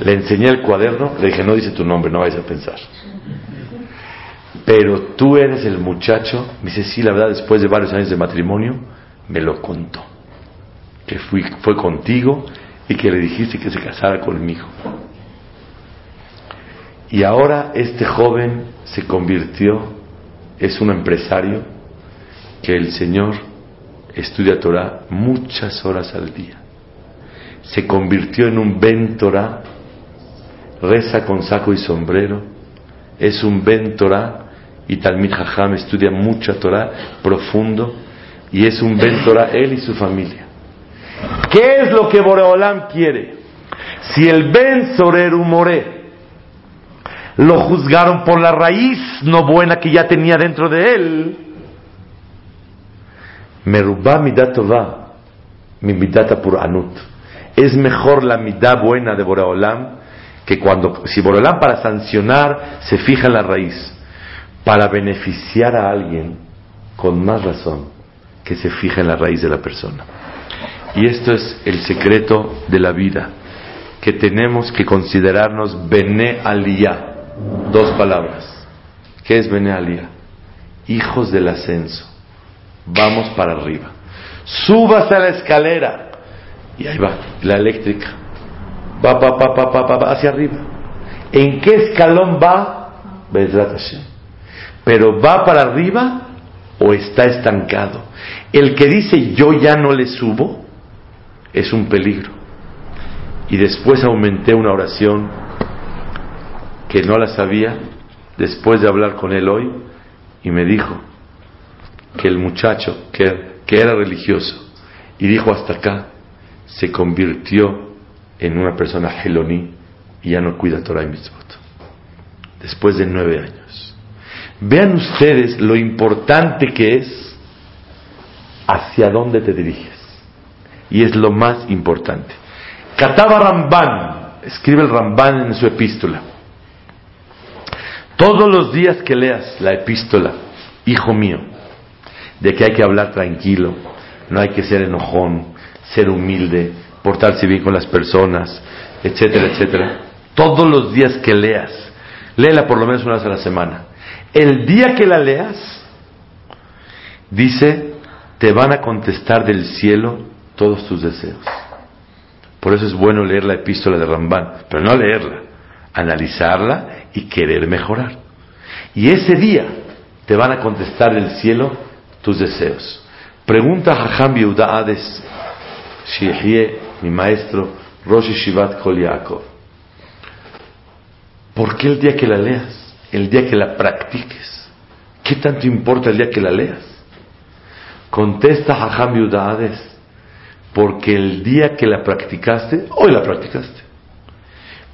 Speaker 1: Le enseñé el cuaderno, le dije, no dice tu nombre, no vayas a pensar. Pero tú eres el muchacho, me dice, sí, la verdad, después de varios años de matrimonio, me lo contó. Que fui, fue contigo y que le dijiste que se casara conmigo. Y ahora este joven se convirtió, es un empresario que el Señor estudia Torah muchas horas al día. Se convirtió en un Ben Torah, reza con saco y sombrero, es un Ben Torah y Talmid Jajam estudia mucha Torah profundo y es un Ben Torah él y su familia. ¿Qué es lo que Boreolam quiere? Si el Ben Soreru More lo juzgaron por la raíz no buena que ya tenía dentro de él, Merubá midat tova, mi midat anut. Es mejor la midá buena de Boreolam que cuando, si Boreolam para sancionar se fija en la raíz, para beneficiar a alguien, con más razón que se fija en la raíz de la persona. Y esto es el secreto de la vida, que tenemos que considerarnos Bene Aliyah. Dos palabras. ¿Qué es Bene Aliyah? Hijos del ascenso. Vamos para arriba. Subas a la escalera. Y ahí va, la eléctrica. Va, va, va, va, va, va, hacia arriba. ¿En qué escalón va? Pero va para arriba o está estancado. El que dice yo ya no le subo es un peligro. Y después aumenté una oración que no la sabía después de hablar con él hoy y me dijo que el muchacho que, que era religioso y dijo hasta acá se convirtió en una persona geloní y ya no cuida Torah y Mitzvot. Después de nueve años. Vean ustedes lo importante que es hacia dónde te diriges. Y es lo más importante. Kataba Ramban, escribe el Ramban en su epístola. Todos los días que leas la epístola, hijo mío, de que hay que hablar tranquilo, no hay que ser enojón, ser humilde, portarse bien con las personas, etcétera, etcétera. Todos los días que leas, léela por lo menos una vez a la semana. El día que la leas, dice, te van a contestar del cielo todos tus deseos. Por eso es bueno leer la epístola de Rambán, pero no leerla, analizarla y querer mejorar. Y ese día te van a contestar del cielo tus deseos. Pregunta a Jajam Yehuda Hades, mi maestro, Rosh Shivat Kol Yaakov. ¿Por qué el día que la leas? El día que la practiques. ¿Qué tanto importa el día que la leas? Contesta Jajam Yehuda Hades, porque el día que la practicaste, hoy la practicaste.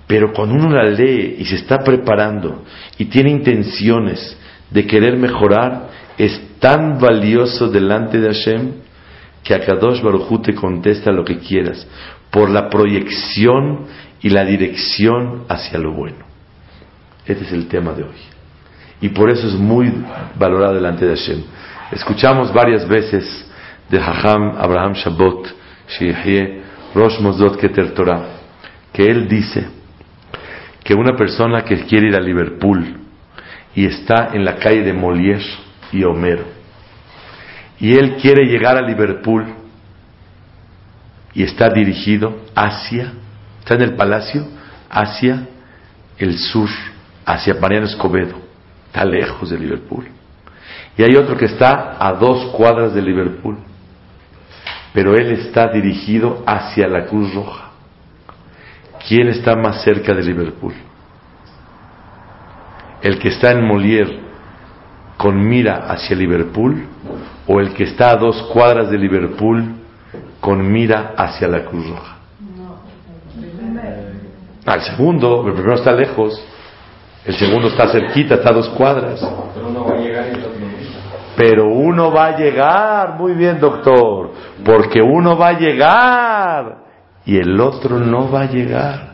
Speaker 1: Pero cuando uno la lee y se está preparando y tiene intenciones de querer mejorar, es tan valioso delante de Hashem que Akadosh Baruj te contesta lo que quieras por la proyección y la dirección hacia lo bueno. Este es el tema de hoy. Y por eso es muy valorado delante de Hashem. Escuchamos varias veces de Hajam Abraham Shabbat, Rosh Mosdot Keter Torah, que él dice que una persona que quiere ir a Liverpool y está en la calle de Molière y Homero, y él quiere llegar a Liverpool y está dirigido hacia, está en el palacio, hacia el sur, hacia Mariano Escobedo, está lejos de Liverpool. Y hay otro que está a dos cuadras de Liverpool, pero él está dirigido hacia la Cruz Roja. ¿Quién está más cerca de Liverpool? ¿El que está en Molière con mira hacia Liverpool o el que está a dos cuadras de Liverpool con mira hacia la Cruz Roja? Ah, el segundo, el primero está lejos, el segundo está cerquita, está a dos cuadras. Pero uno va a llegar, muy bien doctor, porque uno va a llegar y el otro no va a llegar.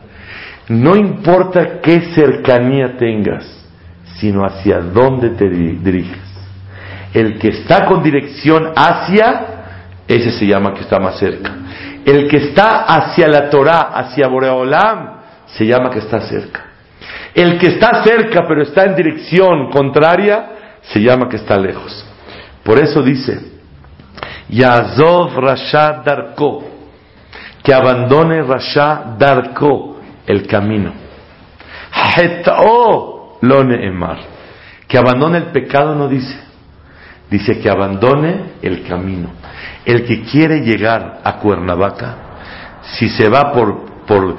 Speaker 1: No importa qué cercanía tengas, sino hacia dónde te diriges. El que está con dirección hacia, ese se llama que está más cerca. El que está hacia la Torah, hacia Boreolam, se llama que está cerca. El que está cerca pero está en dirección contraria, se llama que está lejos. Por eso dice, Yazov Rasha Darko, que abandone Rasha Darko, el camino. Hetao lo neemar, que abandone el pecado no dice, dice que abandone el camino. El que quiere llegar a Cuernavaca, si se va por, por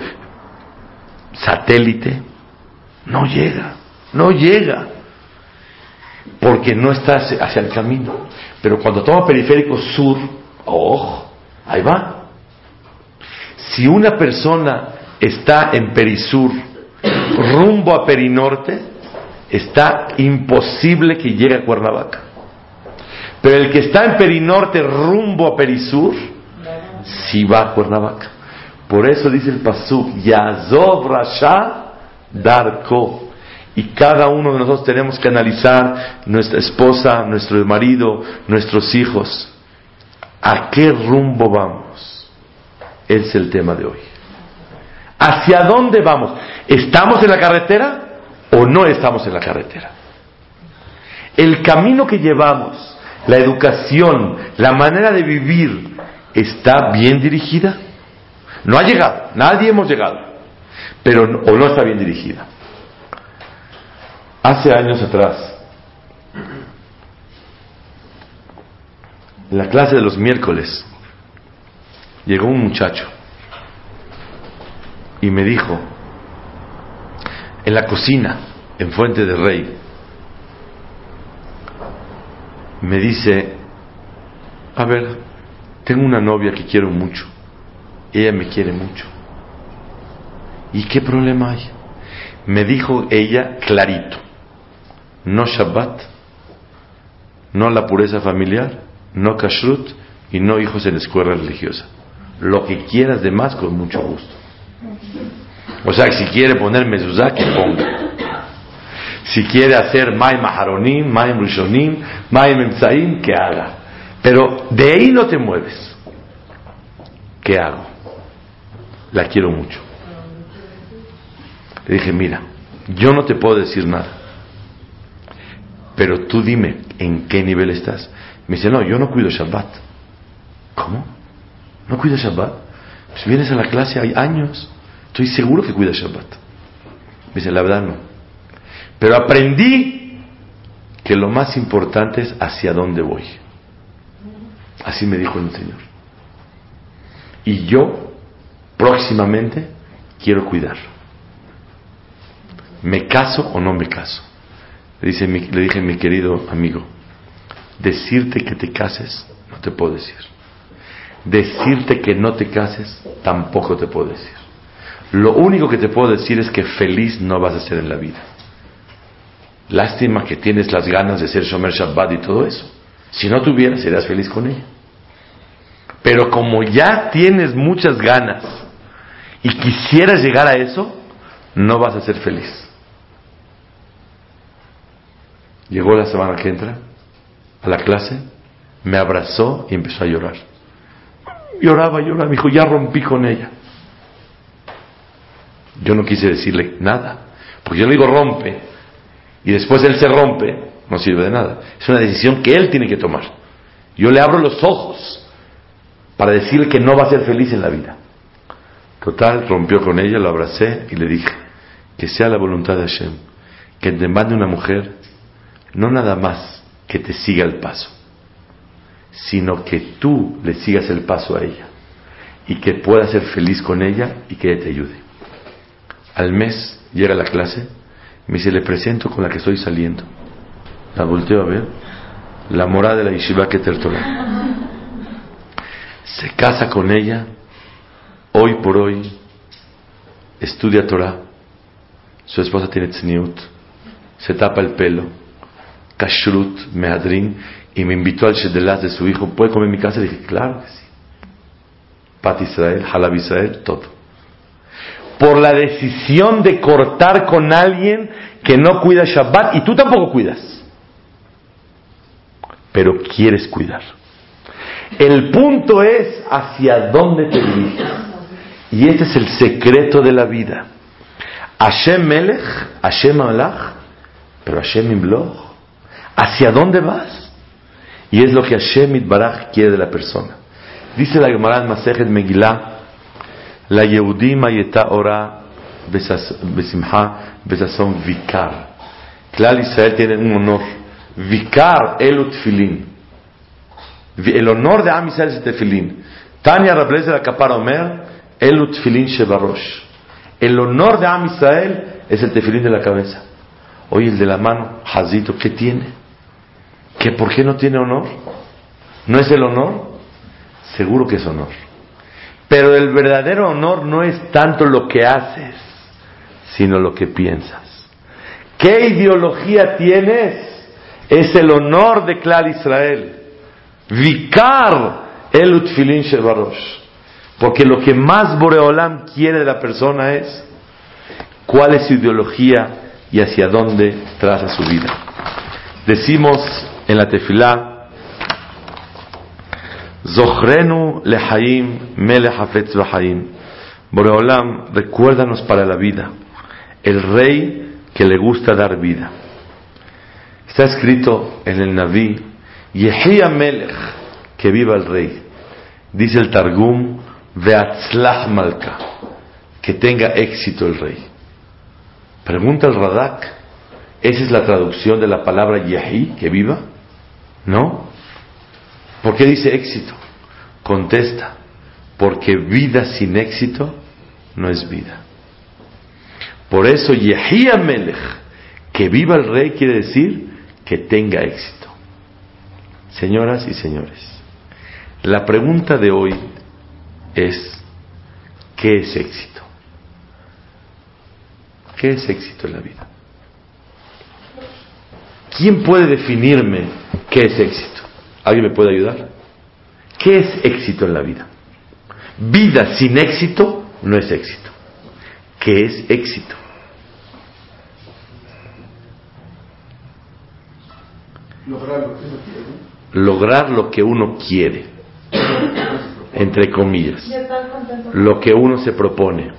Speaker 1: satélite, no llega, no llega, porque no está hacia el camino. Pero cuando toma periférico sur, ojo, ahí va. Si una persona está en Perisur rumbo a Perinorte, está imposible que llegue a Cuernavaca. Pero el que está en Perinorte rumbo a Perisur, sí va a Cuernavaca. Por eso dice el Pasuk, Yazov Rasha Darko. Y cada uno de nosotros tenemos que analizar nuestra esposa, nuestro marido, nuestros hijos. ¿A qué rumbo vamos? es el tema de hoy. ¿Hacia dónde vamos? ¿Estamos en la carretera o no estamos en la carretera? El camino que llevamos, la educación, la manera de vivir, ¿está bien dirigida? No ha llegado, nadie hemos llegado, pero o no está bien dirigida. Hace años atrás, En la clase de los miércoles llegó un muchacho y me dijo, en la cocina, en Fuente del Rey, me dice, a ver, tengo una novia que quiero mucho, ella me quiere mucho. ¿Y qué problema hay? Me dijo ella clarito, no Shabbat, no la pureza familiar, no kashrut y no hijos en escuela religiosa. Lo que quieras de más con mucho gusto. O sea, si quiere poner mezuzá, que ponga. Si quiere hacer Maim Maharonim, Maim Rishonim, Maim Emzaim, que haga. Pero de ahí no te mueves. ¿Qué hago? La quiero mucho. Le dije, mira, yo no te puedo decir nada. Pero tú dime en qué nivel estás. Me dice, no, yo no cuido Shabbat. ¿Cómo? ¿No cuido Shabbat? Si vienes a la clase hay años. Estoy seguro que cuidas Shabbat. Me dice, la verdad no. Pero aprendí que lo más importante es hacia dónde voy. Así me dijo el Señor. Y yo próximamente quiero cuidar. ¿Me caso o no me caso? Le, dice, le dije mi querido amigo, decirte que te cases no te puedo decir. Decirte que no te cases tampoco te puedo decir. Lo único que te puedo decir es que feliz no vas a ser en la vida. Lástima que tienes las ganas de ser Shomer Shabbat y todo eso. Si no tuvieras, serías feliz con ella. Pero como ya tienes muchas ganas y quisieras llegar a eso, no vas a ser feliz. Llegó la semana que entra a la clase, me abrazó y empezó a llorar. Lloraba, lloraba, me dijo, ya rompí con ella. Yo no quise decirle nada, porque yo le digo rompe, y después él se rompe, no sirve de nada. Es una decisión que él tiene que tomar. Yo le abro los ojos para decirle que no va a ser feliz en la vida. Total, rompió con ella, lo abracé y le dije, que sea la voluntad de Hashem, que te mande una mujer, no nada más que te siga el paso, sino que tú le sigas el paso a ella y que puedas ser feliz con ella y que ella te ayude. Al mes llega la clase, me dice, le presento con la que estoy saliendo. La volteo a ver, la morada de la yeshiva que Se casa con ella, hoy por hoy, estudia Torah, su esposa tiene tzniut, se tapa el pelo, kashrut, mehadrin, y me invitó al shedelas de su hijo, ¿puede comer en mi casa? Le dije, claro que sí. Pat Israel, Halab Israel, todo por la decisión de cortar con alguien que no cuida Shabbat y tú tampoco cuidas. Pero quieres cuidar. El punto es hacia dónde te diriges. Y este es el secreto de la vida. Hashem Melech, Hashem Malach, pero Hashem Imloch. ¿Hacia dónde vas? Y es lo que Hashem Itbaraj quiere de la persona. Dice la Gemara en Masejet Megillah, la Yehudim ayeta ora besimha besazón vikar. Claro, Israel tiene un honor. Vikar elut filin. El honor de Am Israel es tefilin. Tania Rables de la Kapara Omer, elut filin shevarosh. El honor de Am Israel es el tefilín de la cabeza. Oye, el de la mano, Hazito, ¿qué tiene? ¿Que ¿Por qué no tiene honor? ¿No es el honor? Seguro que es honor. Pero el verdadero honor no es tanto lo que haces, sino lo que piensas. ¿Qué ideología tienes? Es el honor de Clar Israel. Vicar el Utfilin Shevarosh. Porque lo que más Boreolam quiere de la persona es cuál es su ideología y hacia dónde traza su vida. Decimos en la tefilá, Zochrenu lehaim melech hafetz Boreolam, recuérdanos para la vida, el rey que le gusta dar vida. Está escrito en el Naví, Yehia Melech, que viva el rey. Dice el Targum, Veatzlach Malka, que tenga éxito el rey. Pregunta el Radak, ¿esa es la traducción de la palabra Yehi, que viva? ¿No? ¿Por qué dice éxito? Contesta, porque vida sin éxito no es vida. Por eso Yehia Melech, que viva el rey, quiere decir que tenga éxito. Señoras y señores, la pregunta de hoy es, ¿qué es éxito? ¿Qué es éxito en la vida? ¿Quién puede definirme qué es éxito? ¿Alguien me puede ayudar? ¿Qué es éxito en la vida? Vida sin éxito no es éxito. ¿Qué es éxito? Lograr lo que uno quiere. Entre comillas. Lo que uno se propone.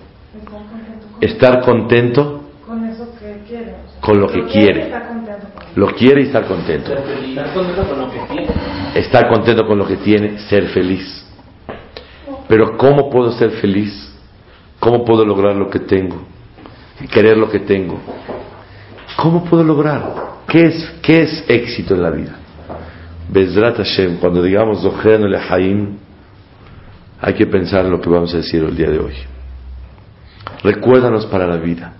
Speaker 1: Estar contento
Speaker 3: con eso que quiere.
Speaker 1: con lo que quiere. Lo quiere y estar contento. Estar contento con lo que tiene, ser feliz. Pero ¿cómo puedo ser feliz? ¿Cómo puedo lograr lo que tengo? Querer lo que tengo. ¿Cómo puedo lograr? ¿Qué es, qué es éxito en la vida? Bezrat Hashem, cuando digamos Zohern el Haim, hay que pensar en lo que vamos a decir el día de hoy. Recuérdanos para la vida.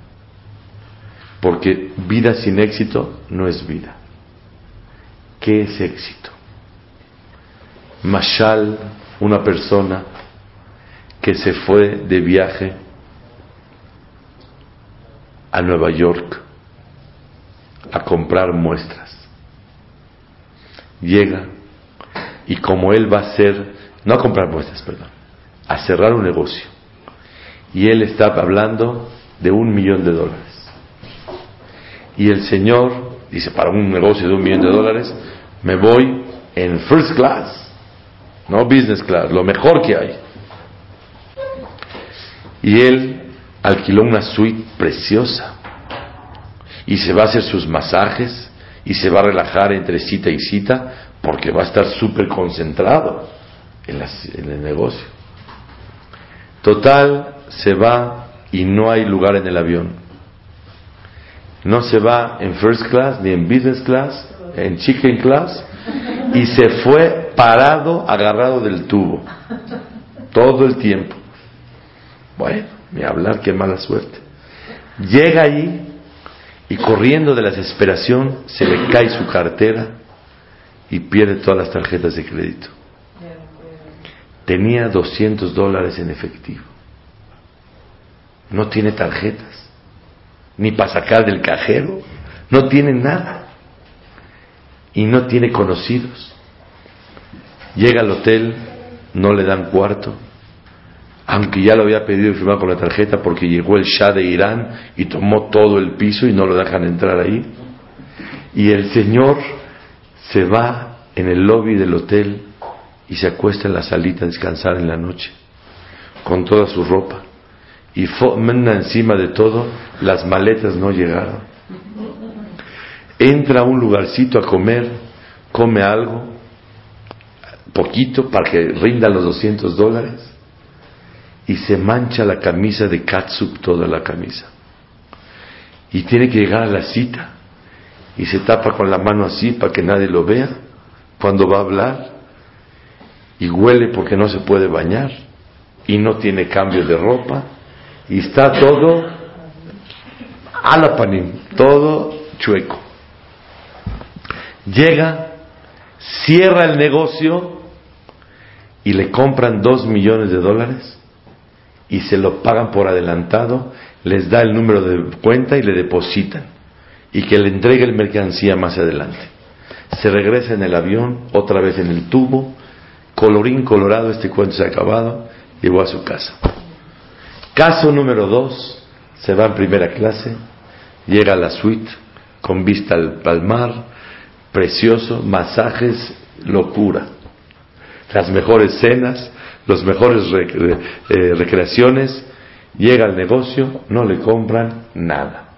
Speaker 1: Porque vida sin éxito no es vida. ¿Qué es éxito? Mashal, una persona que se fue de viaje a Nueva York a comprar muestras. Llega y como él va a hacer, no a comprar muestras, perdón, a cerrar un negocio. Y él está hablando de un millón de dólares. Y el Señor dice, para un negocio de un millón de dólares, me voy en first class, no business class, lo mejor que hay. Y él alquiló una suite preciosa y se va a hacer sus masajes y se va a relajar entre cita y cita porque va a estar súper concentrado en, en el negocio. Total, se va y no hay lugar en el avión. No se va en first class ni en business class, en chicken class, y se fue parado, agarrado del tubo, todo el tiempo. Bueno, ni hablar, qué mala suerte. Llega allí y corriendo de la desesperación se le cae su cartera y pierde todas las tarjetas de crédito. Tenía 200 dólares en efectivo. No tiene tarjetas, ni para sacar del cajero, no tiene nada. Y no tiene conocidos. Llega al hotel, no le dan cuarto, aunque ya lo había pedido y firmado con la tarjeta porque llegó el Shah de Irán y tomó todo el piso y no lo dejan entrar ahí. Y el señor se va en el lobby del hotel y se acuesta en la salita a descansar en la noche con toda su ropa. Y encima de todo, las maletas no llegaron. Entra a un lugarcito a comer, come algo, poquito para que rinda los 200 dólares y se mancha la camisa de catsup toda la camisa. Y tiene que llegar a la cita y se tapa con la mano así para que nadie lo vea cuando va a hablar y huele porque no se puede bañar y no tiene cambio de ropa y está todo a la panim, todo chueco. Llega, cierra el negocio y le compran dos millones de dólares y se lo pagan por adelantado, les da el número de cuenta y le depositan y que le entregue el mercancía más adelante. Se regresa en el avión, otra vez en el tubo, colorín colorado, este cuento se ha acabado, llegó a su casa. Caso número dos, se va en primera clase, llega a la suite con vista al, al mar, precioso, masajes, locura. Las mejores cenas, los mejores eh, recreaciones, llega al negocio, no le compran nada.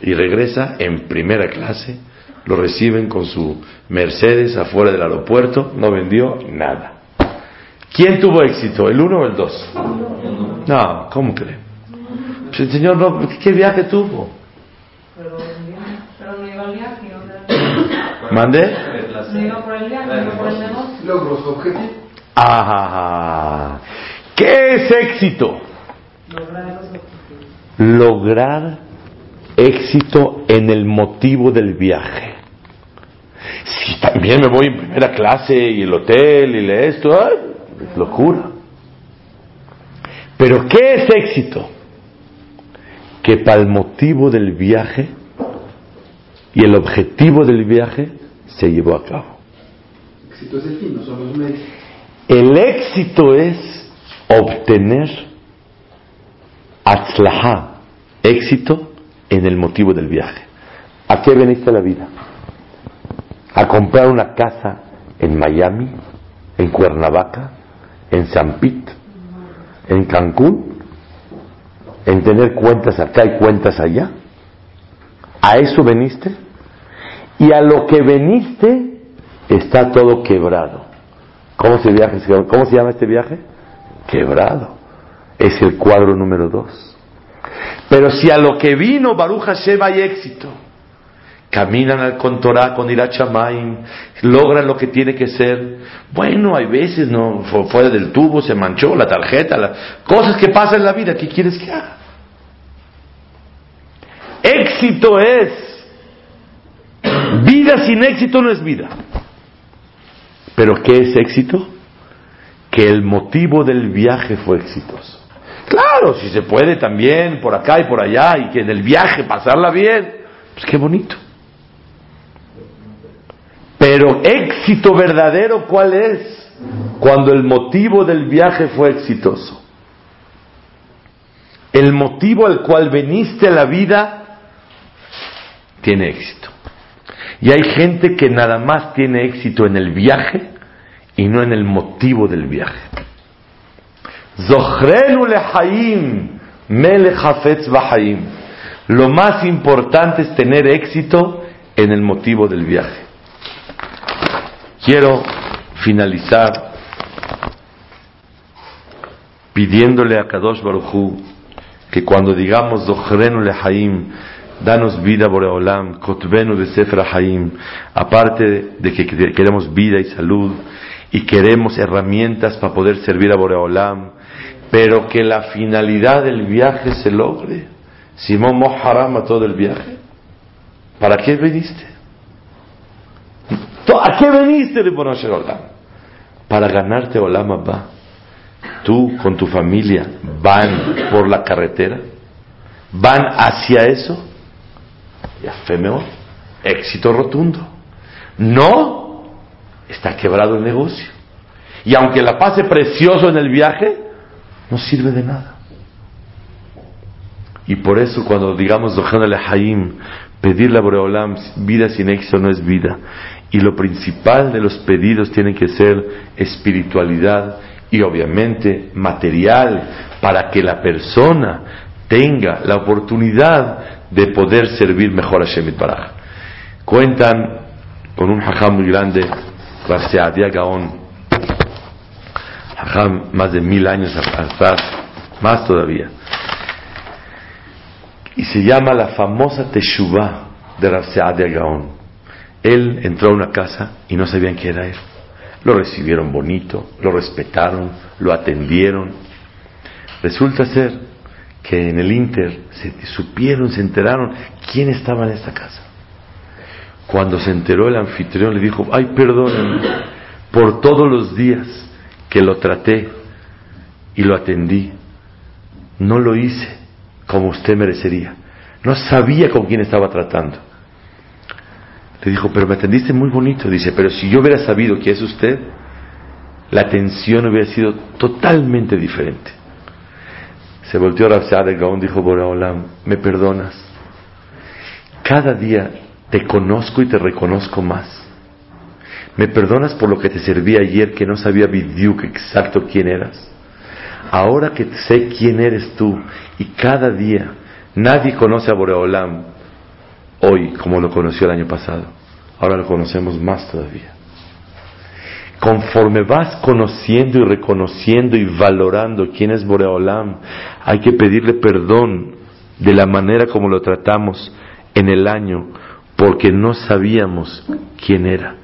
Speaker 1: Y regresa en primera clase, lo reciben con su Mercedes afuera del aeropuerto, no vendió nada. ¿Quién tuvo éxito, el uno o el dos? No, ¿cómo cree? Pues el señor no, ¿qué viaje tuvo? ¿Mande?
Speaker 2: Logros objetivos.
Speaker 1: Ah, ¿qué es éxito? Lograr éxito en el motivo del viaje. Si también me voy en primera clase y el hotel y le esto. Locura. Pero ¿qué es éxito? Que para el motivo del viaje y el objetivo del viaje se llevó a cabo.
Speaker 2: Éxito es el fin, no son los medios.
Speaker 1: El éxito es obtener atzlaha, éxito en el motivo del viaje. ¿A qué veniste a la vida? ¿A comprar una casa en Miami, en Cuernavaca, en San Pit, en Cancún? ¿En tener cuentas acá y cuentas allá? ¿A eso veniste? Y a lo que veniste está todo quebrado. ¿Cómo se, viaje? ¿Cómo se llama este viaje? Quebrado. Es el cuadro número dos. Pero si a lo que vino Baruch Hashem hay éxito, caminan al Contorá con Irachamaim, logran lo que tiene que ser. Bueno, hay veces no fuera del tubo se manchó la tarjeta, las cosas que pasan en la vida. ¿Qué quieres que haga? Éxito es vida sin éxito no es vida. Pero ¿qué es éxito? Que el motivo del viaje fue exitoso. Claro, si se puede también por acá y por allá y que en el viaje pasarla bien, pues qué bonito. Pero éxito verdadero, ¿cuál es? Cuando el motivo del viaje fue exitoso. El motivo al cual veniste a la vida tiene éxito. Y hay gente que nada más tiene éxito en el viaje y no en el motivo del viaje. Zochrenu lehaim. Lo más importante es tener éxito en el motivo del viaje. Quiero finalizar pidiéndole a Kadosh Baruchu que cuando digamos Zochrenu lehaim, danos vida Boreolam, Kotbenu de Sefer Haim, aparte de que queremos vida y salud y queremos herramientas para poder servir a Boreolam, pero que la finalidad del viaje se logre. Simón Moharam a todo el viaje. ¿Para qué viniste? ¿A qué viniste, Ribonosh Olam? Para ganarte Olam Abba. Tú con tu familia van por la carretera, van hacia eso ya fe mejor. Éxito rotundo. No, está quebrado el negocio. Y aunque la pase precioso en el viaje, no sirve de nada. Y por eso cuando digamos Haim, pedirle a Boreolam vida sin éxito no es vida. Y lo principal de los pedidos tiene que ser espiritualidad y obviamente material para que la persona tenga la oportunidad de poder servir mejor a Shemit Baraj. Cuentan con un hajam muy grande, Raseadia Gaon, hajam más de mil años atrás, más todavía. Y se llama la famosa Teshuvah de Raseadia Gaon. Él entró a una casa y no sabían quién era él. Lo recibieron bonito, lo respetaron, lo atendieron. Resulta ser que en el Inter se supieron, se enteraron quién estaba en esta casa. Cuando se enteró el anfitrión le dijo, ay, perdónenme por todos los días que lo traté y lo atendí. No lo hice como usted merecería. No sabía con quién estaba tratando. Le dijo, pero me atendiste muy bonito. Dice, pero si yo hubiera sabido que es usted, la atención hubiera sido totalmente diferente. Se volteó a de Gaón, dijo Boraholam, ¿me perdonas? Cada día te conozco y te reconozco más. ¿Me perdonas por lo que te serví ayer que no sabía Bidyuk exacto quién eras? Ahora que sé quién eres tú y cada día nadie conoce a Boreolam hoy como lo conoció el año pasado, ahora lo conocemos más todavía conforme vas conociendo y reconociendo y valorando quién es Boreolam, hay que pedirle perdón de la manera como lo tratamos en el año, porque no sabíamos quién era.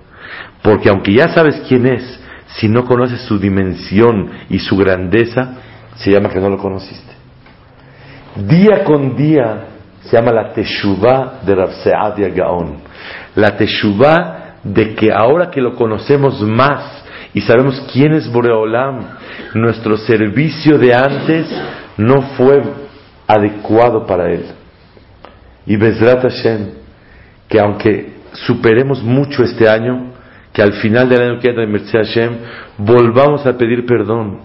Speaker 1: Porque aunque ya sabes quién es, si no conoces su dimensión y su grandeza, se llama que no lo conociste. Día con día se llama la Teshuvah de Rav Seadia Gaon. La Teshuvah de que ahora que lo conocemos más y sabemos quién es Boreolam, nuestro servicio de antes no fue adecuado para él. Y Bezrat Hashem, que aunque superemos mucho este año, que al final del año que entra en Hashem, volvamos a pedir perdón.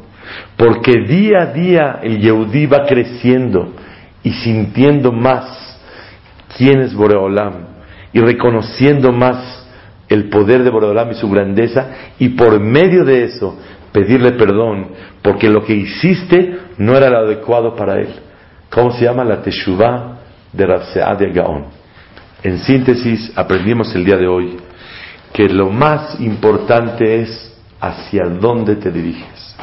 Speaker 1: Porque día a día el Yehudí va creciendo y sintiendo más quién es Boreolam y reconociendo más el poder de Boreolam y su grandeza y por medio de eso pedirle perdón porque lo que hiciste no era lo adecuado para él. ¿Cómo se llama? La Teshuvah de Rav de Gaon. En síntesis, aprendimos el día de hoy que lo más importante es hacia dónde te diriges.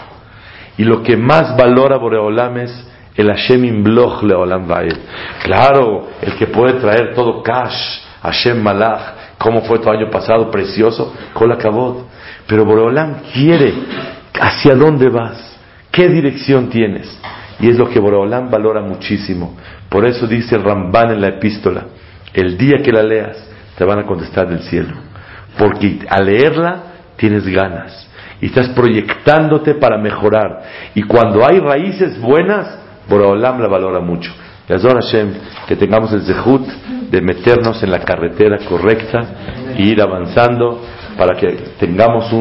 Speaker 1: Y lo que más valora Boreolam es el Hashem Imbloch Leolam Vaed. Claro, el que puede traer todo cash, Hashem Malach, como fue tu año pasado, precioso, con. Pero Boreolam quiere hacia dónde vas, qué dirección tienes. Y es lo que Boreolam valora muchísimo. Por eso dice el Ramban en la epístola, el día que la leas, te van a contestar del cielo. Porque al leerla tienes ganas y estás proyectándote para mejorar. Y cuando hay raíces buenas, Boreolam la valora mucho. Yazor Hashem, que tengamos el zehut de meternos en la carretera correcta e ir avanzando para que tengamos un